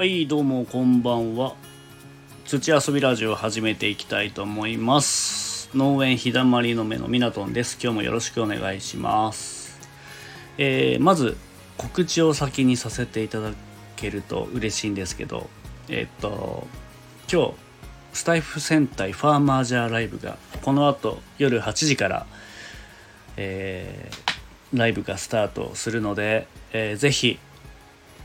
はいどうもこんばんは。土遊びラジオを始めていきたいと思います。農園日だまりの目のミナトンです。今日もよろしくお願いします。えー、まず告知を先にさせていただけると嬉しいんですけどえー、っと今日スタイフ戦隊ファーマージャーライブがこの後夜8時からえー、ライブがスタートするので、えー、ぜひ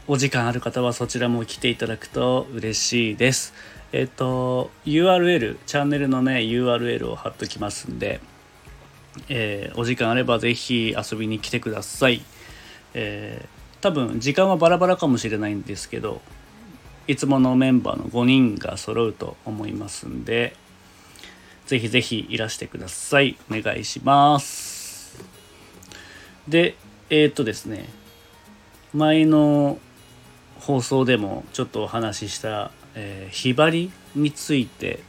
お時間ある方はそちらも来ていただくと嬉しいです。えっ、と URL チャンネルのね URL を貼っときますんで、えー、お時間あればぜひ遊びに来てください。えー、多分時間はバラバラかもしれないんですけどいつものメンバーの5人が揃うと思いますんでぜひぜひいらしてください。お願いします。で、えー、っとですね、前の放送でもちょっとお話しした、えー、ひばりについて、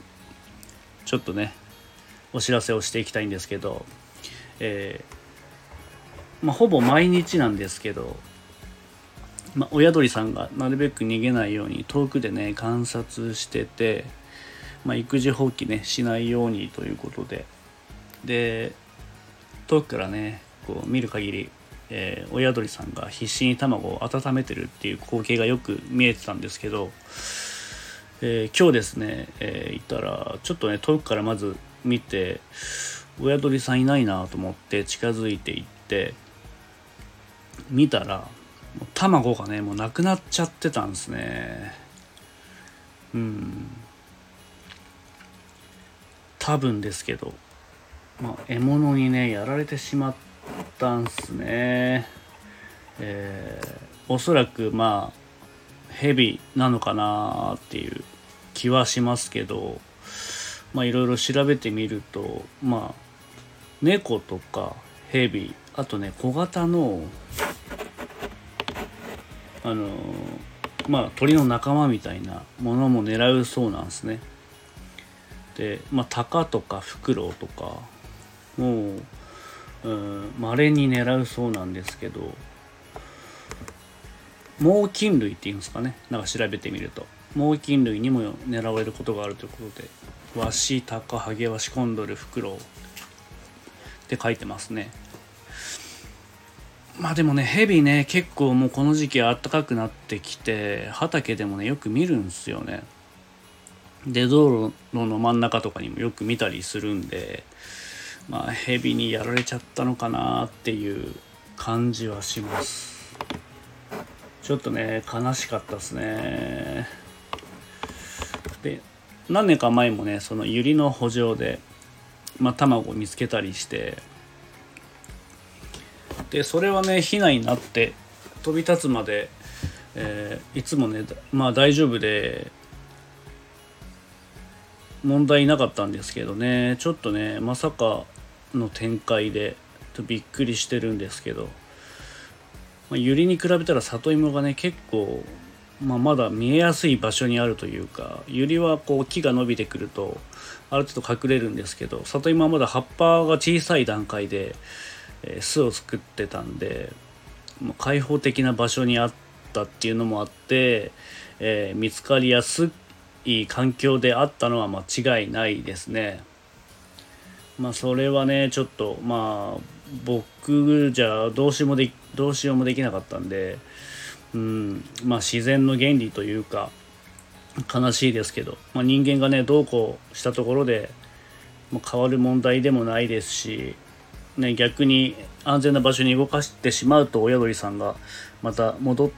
ちょっとね、お知らせをしていきたいんですけど、えー、まあ、ほぼ毎日なんですけど、まあ、親鳥さんがなるべく逃げないように遠くでね観察してて、まあ、育児放棄ねしないようにということで。で遠くからねこう見る限り、えー、親鳥さんが必死に卵を温めてるっていう光景がよく見えてたんですけど、えー、今日ですね、えー、行ったらちょっとね遠くからまず見て親鳥さんいないなと思って近づいていって見たら卵がねもうなくなっちゃってたんですね。うん。多分ですけど、まあ、獲物にねやられてしまってったんすね。えー、おそらくまあヘビなのかなっていう気はしますけどまあいろいろ調べてみるとまあ猫とかヘビあとね小型のあのまあ鳥の仲間みたいなものも狙うそうなんですね。でまあタカとかフクロウとかもうまれに狙うそうなんですけど猛禽類っていうんですかね。なんか調べてみると。猛禽類にも狙われることがあるということでワシタカハゲワシコンドルフクロウって書いてますね。まあでもねヘビね結構もうこの時期暖かくなってきて畑でもねよく見るんですよね。で道路の真ん中とかにもよく見たりするんでまあ蛇にやられちゃったのかなっていう感じはします。ちょっとね悲しかったですね。で何年か前もねその百合の補助で、まあ、卵を見つけたりしてでそれはねヒナになって飛び立つまで、えー、いつもねまあ大丈夫で問題なかったんですけどね。ちょっとねまさかの展開でとびっくりしてるんですけど、まあ、ユリに比べたら里芋がね結構、まあ、まだ見えやすい場所にあるというかユリはこう木が伸びてくるとある程度隠れるんですけど里芋はまだ葉っぱが小さい段階で、えー、巣を作ってたんで、まあ、開放的な場所にあったっていうのもあって、えー、見つかりやすくい環境であったのは間違いないですね。まあそれはねちょっとまあ僕じゃどうしようもでどうしようもできなかったんで、うんまあ、自然の原理というか悲しいですけど、まあ、人間がねどうこうしたところで、まあ、変わる問題でもないですし、ね、逆に安全な場所に動かしてしまうと親鳥さんがまた戻っ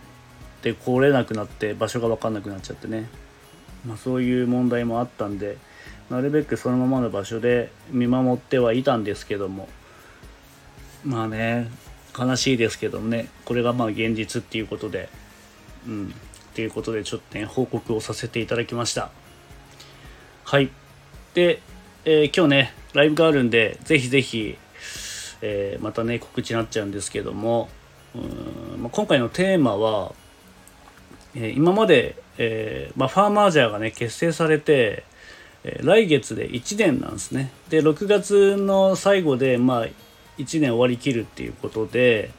てこれなくなって場所が分かんなくなっちゃってね、まあ、そういう問題もあったんで。なるべくそのままの場所で見守ってはいたんですけどもまあね悲しいですけどもねこれがまあ現実っていうことでうんっていうことでちょっとね報告をさせていただきましたはいで、えー、今日ねライブがあるんでぜひぜひ、えー、またね告知になっちゃうんですけどもうん、まあ、今回のテーマは、え、今まで、えまあ、ファーマージャーがね結成されてえ来月で1年なんですね。で6月の最後でまあ1年終わりきるっていうことで、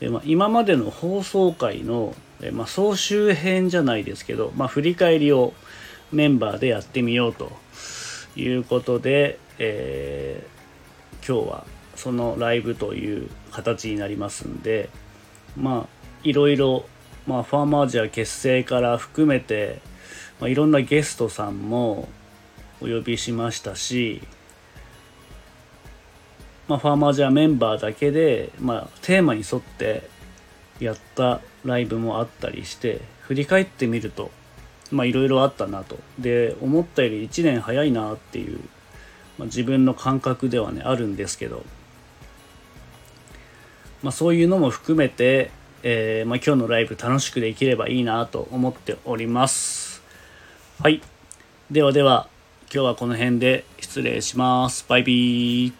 えまあ、今までの放送回ので、まあ、総集編じゃないですけど、まあ、振り返りをメンバーでやってみようということで、えー、今日はそのライブという形になりますんでまあいろいろ、まあ、ファーマージャー結成から含めて、まあ、いろんなゲストさんもお呼びしましたし、まあ、ファーマージャーメンバーだけで、まあ、テーマに沿ってやったライブもあったりして振り返ってみるといろいろあったなと。で思ったより1年早いなっていう、まあ、自分の感覚ではねあるんですけど、まあ、そういうのも含めて、えー、まあ、今日のライブ楽しくできればいいなと思っております。はい。ではでは今日はこの辺で失礼します。バイビー。